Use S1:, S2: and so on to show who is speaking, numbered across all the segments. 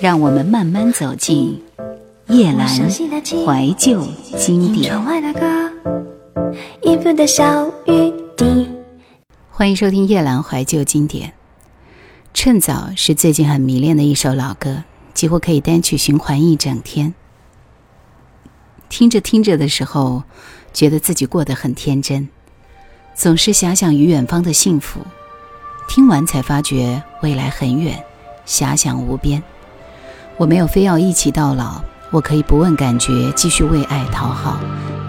S1: 让我们慢慢走进夜阑怀旧经典。欢迎收听夜阑怀旧经典，《趁早》是最近很迷恋的一首老歌，几乎可以单曲循环一整天。听着听着的时候，觉得自己过得很天真，总是遐想于远方的幸福。听完才发觉未来很远，遐想无边。我没有非要一起到老，我可以不问感觉，继续为爱讨好，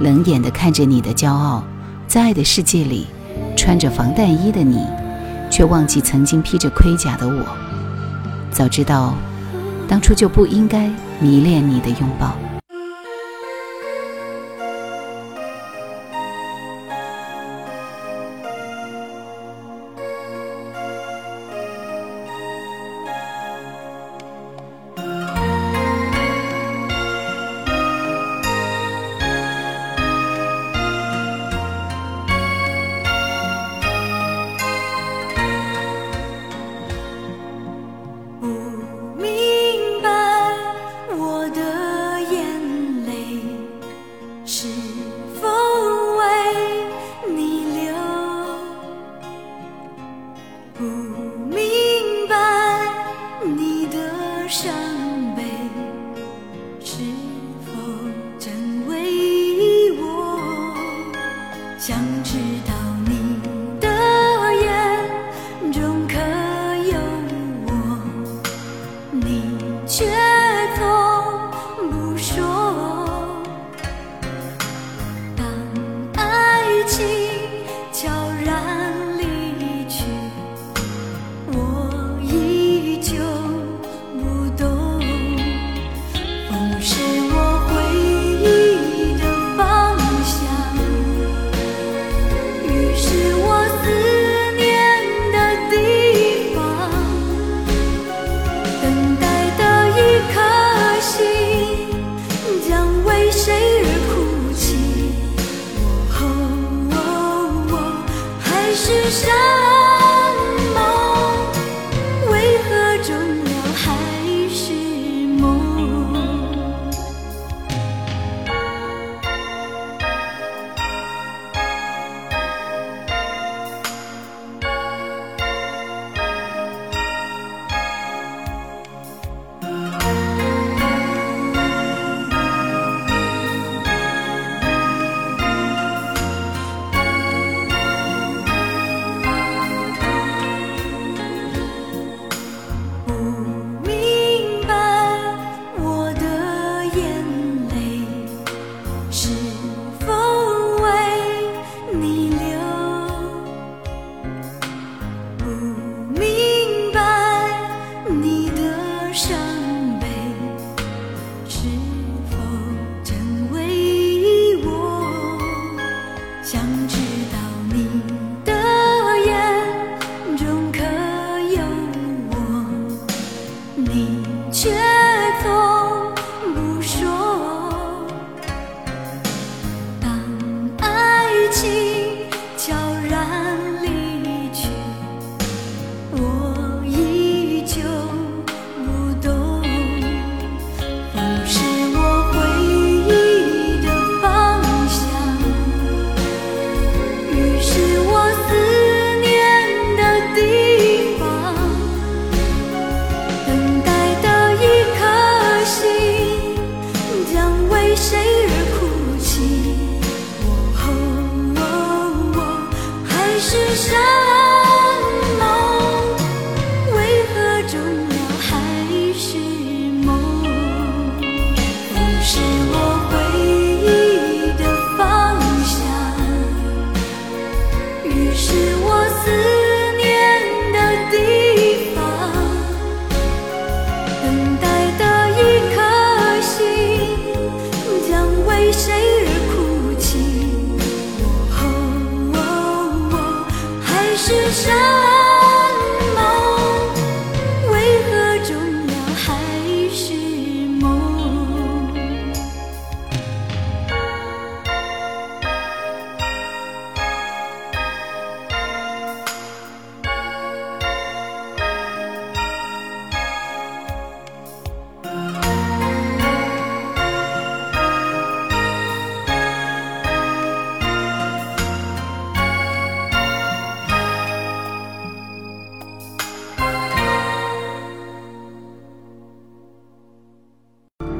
S1: 冷眼的看着你的骄傲。在爱的世界里，穿着防弹衣的你，却忘记曾经披着盔甲的我。早知道，当初就不应该迷恋你的拥抱。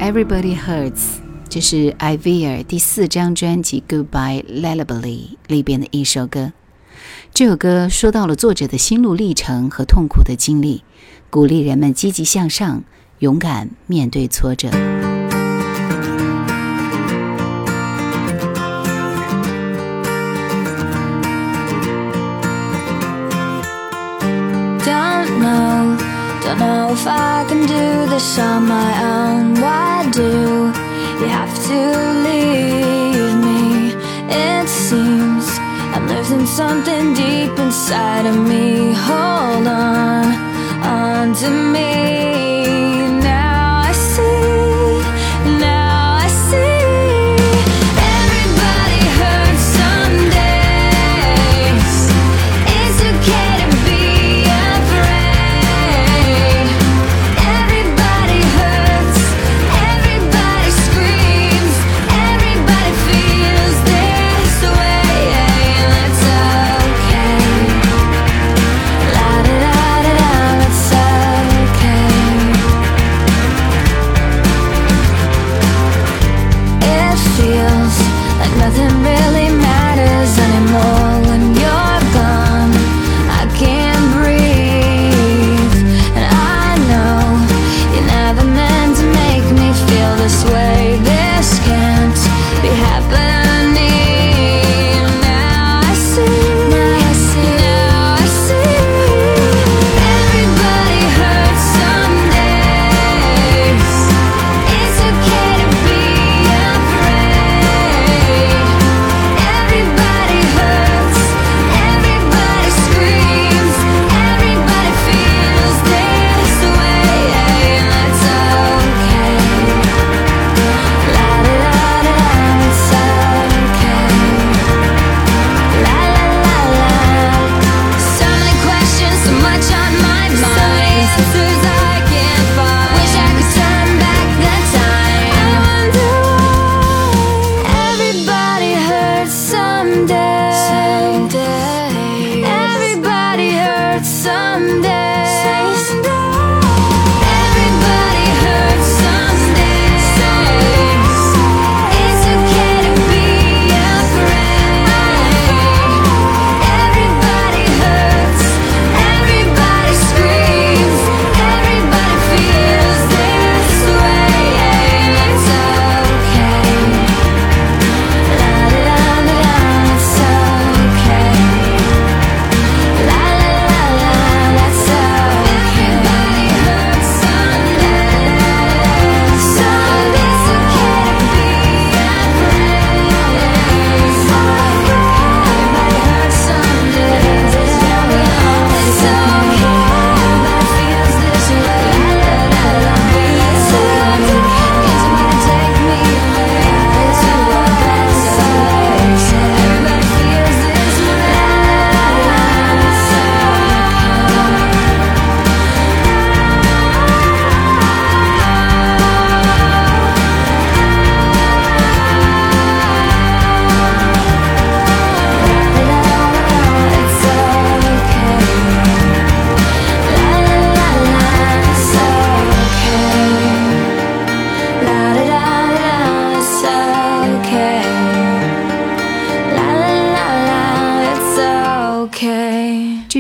S2: Everybody hurts，这是 i v e r 第四张专辑《Goodbye Lullaby》里边的一首歌。这首歌说到了作者的心路历程和痛苦的经历，鼓励人们积极向上，勇敢面对挫折。
S3: know if I can do this on my own. Why do you have to leave me? It seems I'm losing something deep inside of me. Hold on, on to me.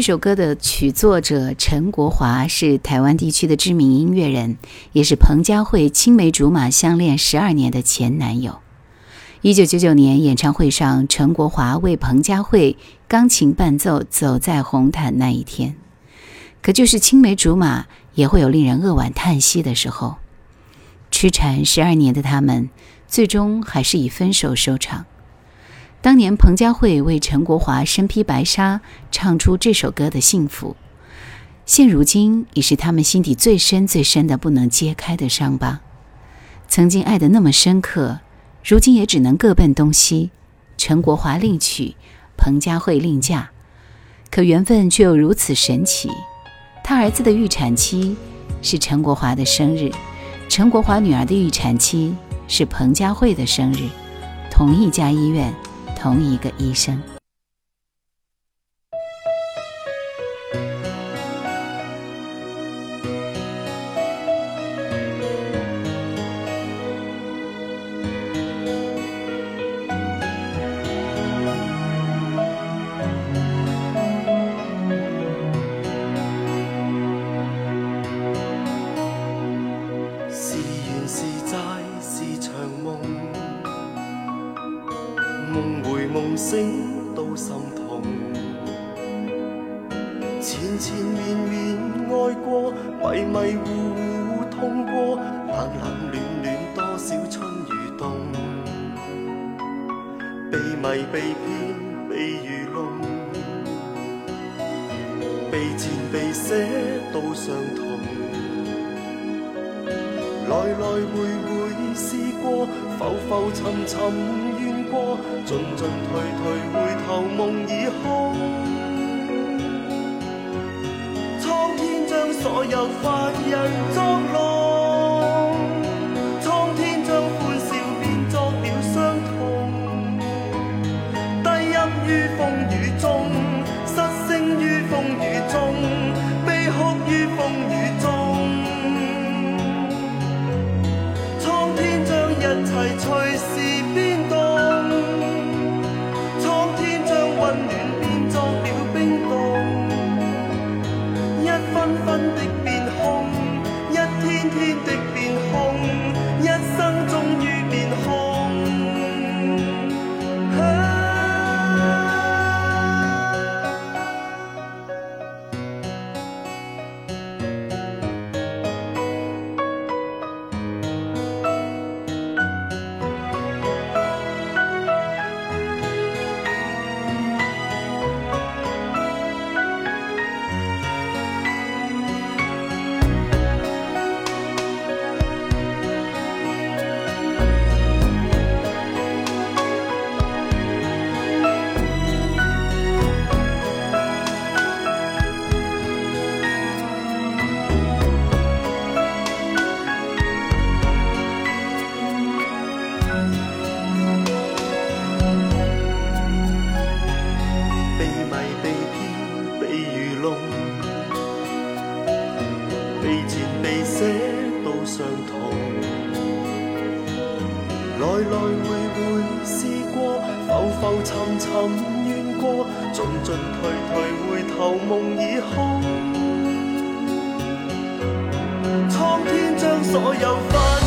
S2: 这首歌的曲作者陈国华是台湾地区的知名音乐人，也是彭佳慧青梅竹马相恋十二年的前男友。一九九九年演唱会上，陈国华为彭佳慧钢琴伴奏《走在红毯那一天》。可就是青梅竹马，也会有令人扼腕叹息的时候。痴缠十二年的他们，最终还是以分手收场。当年，彭佳慧为陈国华身披白纱唱出这首歌的幸福，现如今已是他们心底最深、最深的不能揭开的伤疤。曾经爱的那么深刻，如今也只能各奔东西。陈国华另娶，彭佳慧另嫁，可缘分却又如此神奇。他儿子的预产期是陈国华的生日，陈国华女儿的预产期是彭佳慧的生日，同一家医院。同一个医生。
S4: 浮浮沉沉怨过，进进退退回头梦已空。苍天将所有凡人作弄，苍天将欢笑变作了伤痛，低吟于风雨中。吹。又沉沉怨过，进进退退，回头梦已空。苍天将所有。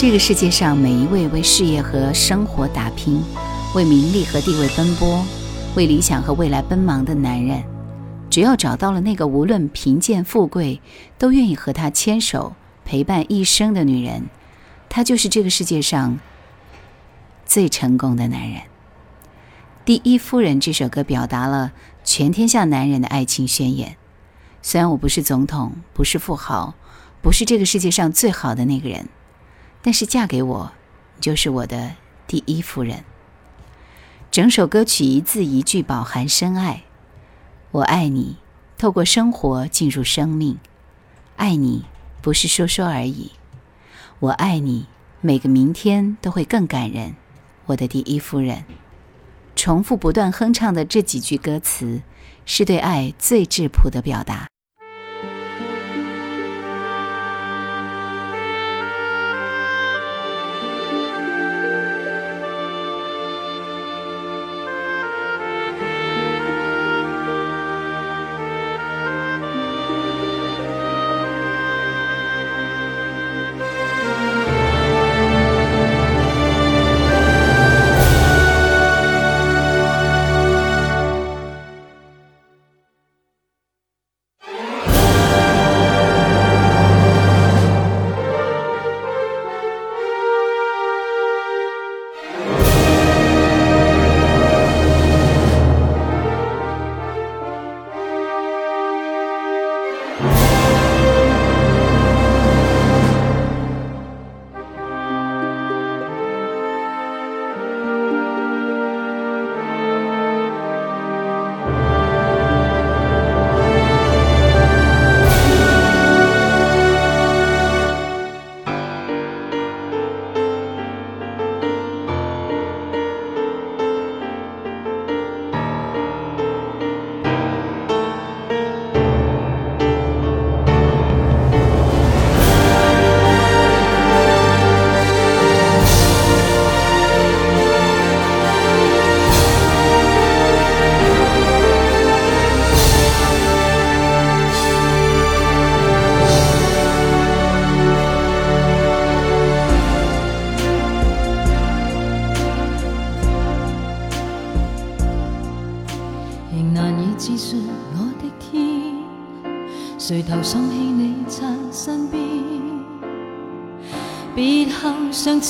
S2: 这个世界上每一位为事业和生活打拼，为名利和地位奔波，为理想和未来奔忙的男人，只要找到了那个无论贫贱富贵都愿意和他牵手陪伴一生的女人，他就是这个世界上最成功的男人。《第一夫人》这首歌表达了全天下男人的爱情宣言。虽然我不是总统，不是富豪，不是这个世界上最好的那个人。但是嫁给我，就是我的第一夫人。整首歌曲一字一句饱含深爱，我爱你，透过生活进入生命，爱你不是说说而已，我爱你，每个明天都会更感人。我的第一夫人，重复不断哼唱的这几句歌词，是对爱最质朴的表达。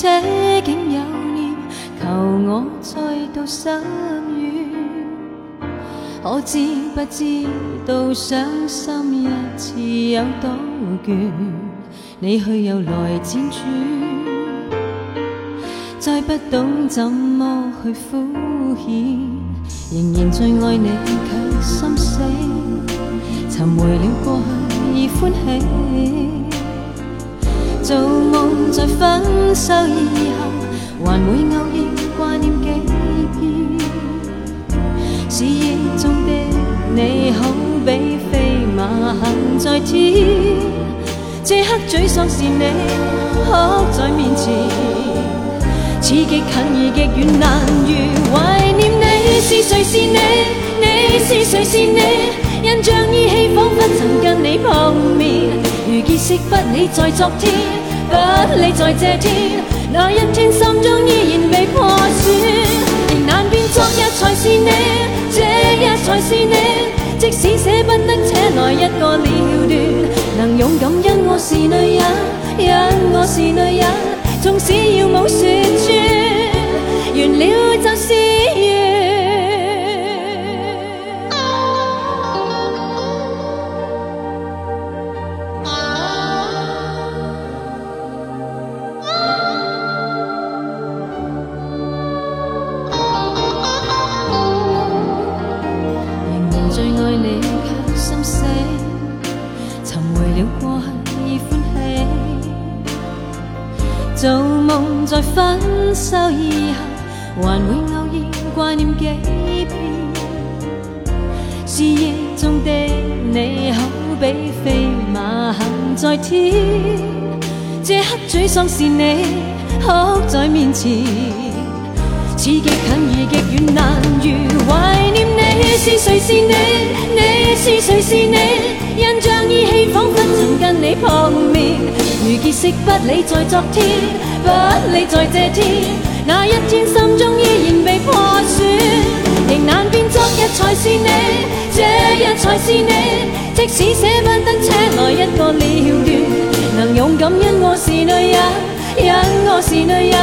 S5: 且竟有念，求我再度心软，可知不知道伤心一次有多倦，你去又来辗转，再不懂怎么去敷衍，仍然最爱你却心死，寻回了过去已欢喜。做梦在分手以后，还会偶尔挂念几遍。记忆中的你好比飞马行在天，这刻沮丧是你哭在面前。似极近而极远，难如怀念你。是谁是你？你是谁是你？印象依稀，仿佛曾跟你碰面，如结识不你在昨天。不理在这天，那一天心中依然被破损，仍难变昨日才是你，这一才是你。即使舍不得，扯来一个了断。能勇敢，因我是女人，因我是女人，纵使要冇说穿，完了就是。是你哭在面前，似极近而极远，难如怀念你。是谁是你？你是谁是你？印象依稀，仿佛曾跟你碰面。如结识不理在昨天，不理在这天，那一天心中依然被破损，仍难辨昨日才是你，这日才是你。即使舍不得，车来一个了断。感恩我是女人，因我是女人，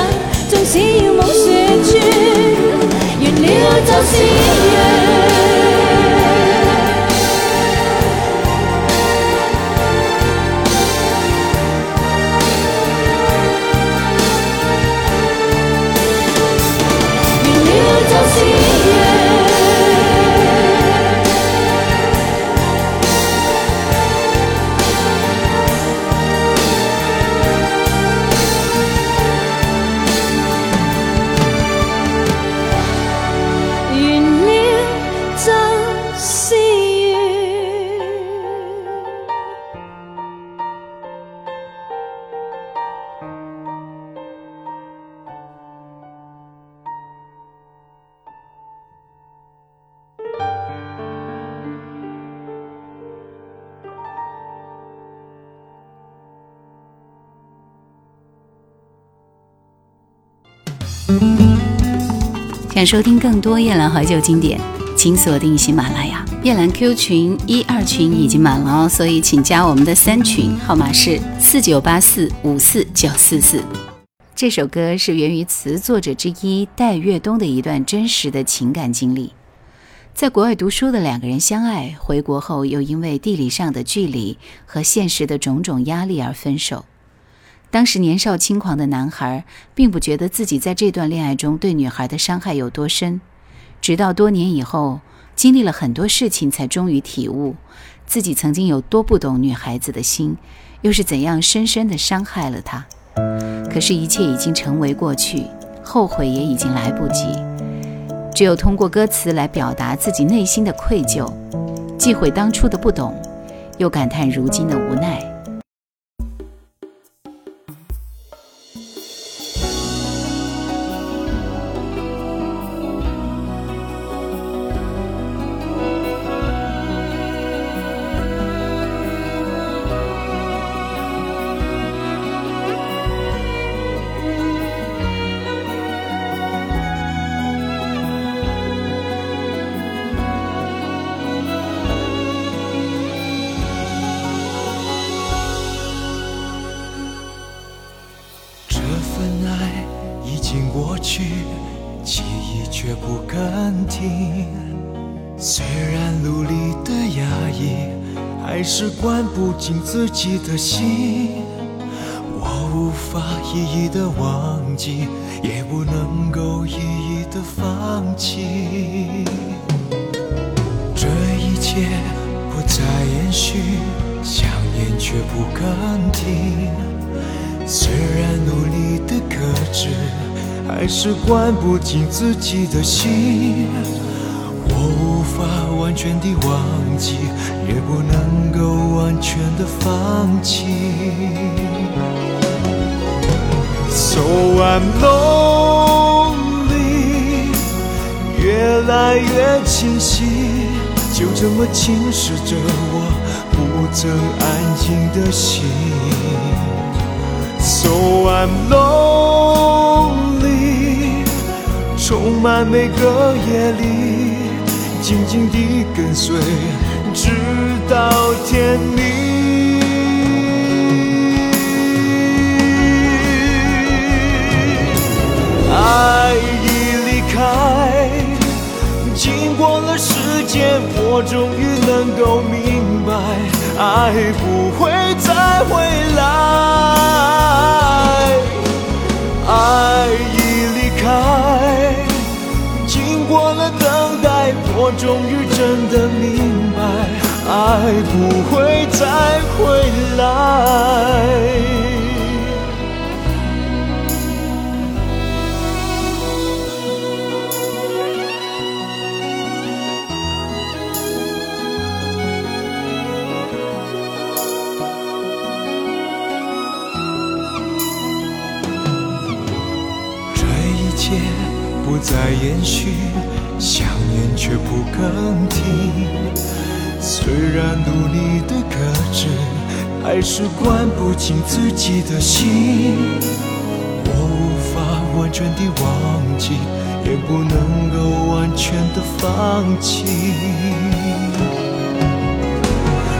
S5: 纵使要梦说穿，完了就是一样。
S2: 想收听更多《夜阑怀旧》经典，请锁定喜马拉雅夜阑 Q 群一二群已经满了哦，所以请加我们的三群，号码是四九八四五四九四四。这首歌是源于词作者之一戴跃东的一段真实的情感经历，在国外读书的两个人相爱，回国后又因为地理上的距离和现实的种种压力而分手。当时年少轻狂的男孩，并不觉得自己在这段恋爱中对女孩的伤害有多深，直到多年以后，经历了很多事情，才终于体悟，自己曾经有多不懂女孩子的心，又是怎样深深的伤害了她。可是，一切已经成为过去，后悔也已经来不及，只有通过歌词来表达自己内心的愧疚，既悔当初的不懂，又感叹如今的无奈。
S6: 是关不紧自己的心，我无法一一的忘记，也不能够一一的放弃。这一切不再延续，想念却不敢停。虽然努力的克制，还是关不紧自己的心。完全的忘记，也不能够完全的放弃。So I'm lonely，越来越清晰，就这么侵蚀着我不曾安静的心。So I'm lonely，充满每个夜里。紧紧地跟随，直到天明。爱已离开，经过了时间，我终于能够明白，爱不会再回来。会不会再回？然努力的克制，还是关不紧自己的心。我无法完全的忘记，也不能够完全的放弃。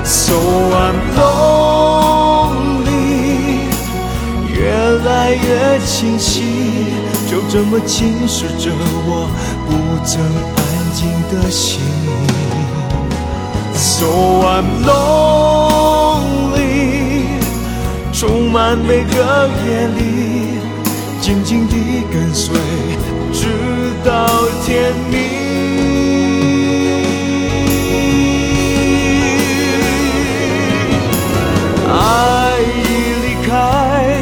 S6: So lonely，越来越清晰，就这么侵蚀着我不曾安静的心。So I'm lonely，充满每个夜里，静静地跟随，直到天明。爱已离开，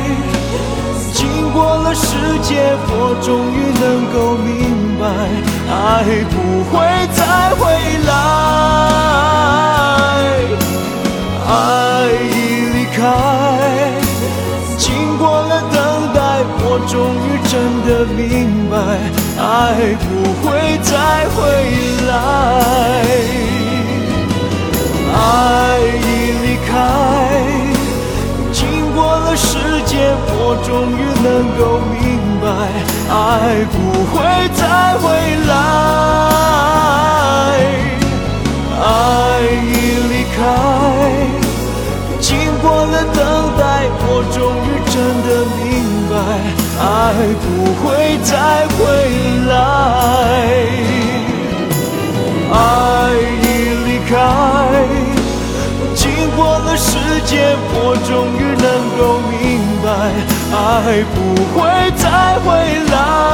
S6: 经过了时间，我终于能够明白，爱不会再回来。爱已离开，经过了等待，我终于真的明白，爱不会再回来。爱已离开，经过了时间，我终于能够明白，爱不会再回来。爱。开，经过了等待，我终于真的明白，爱不会再回来。爱已离开，经过了时间，我终于能够明白，爱不会再回来。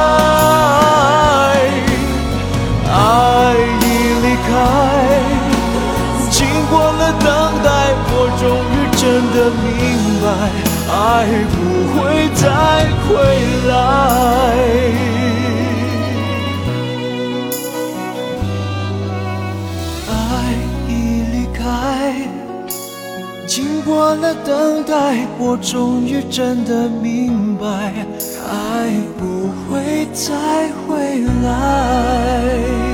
S6: 等待，我终于真的明白，爱不会再回来。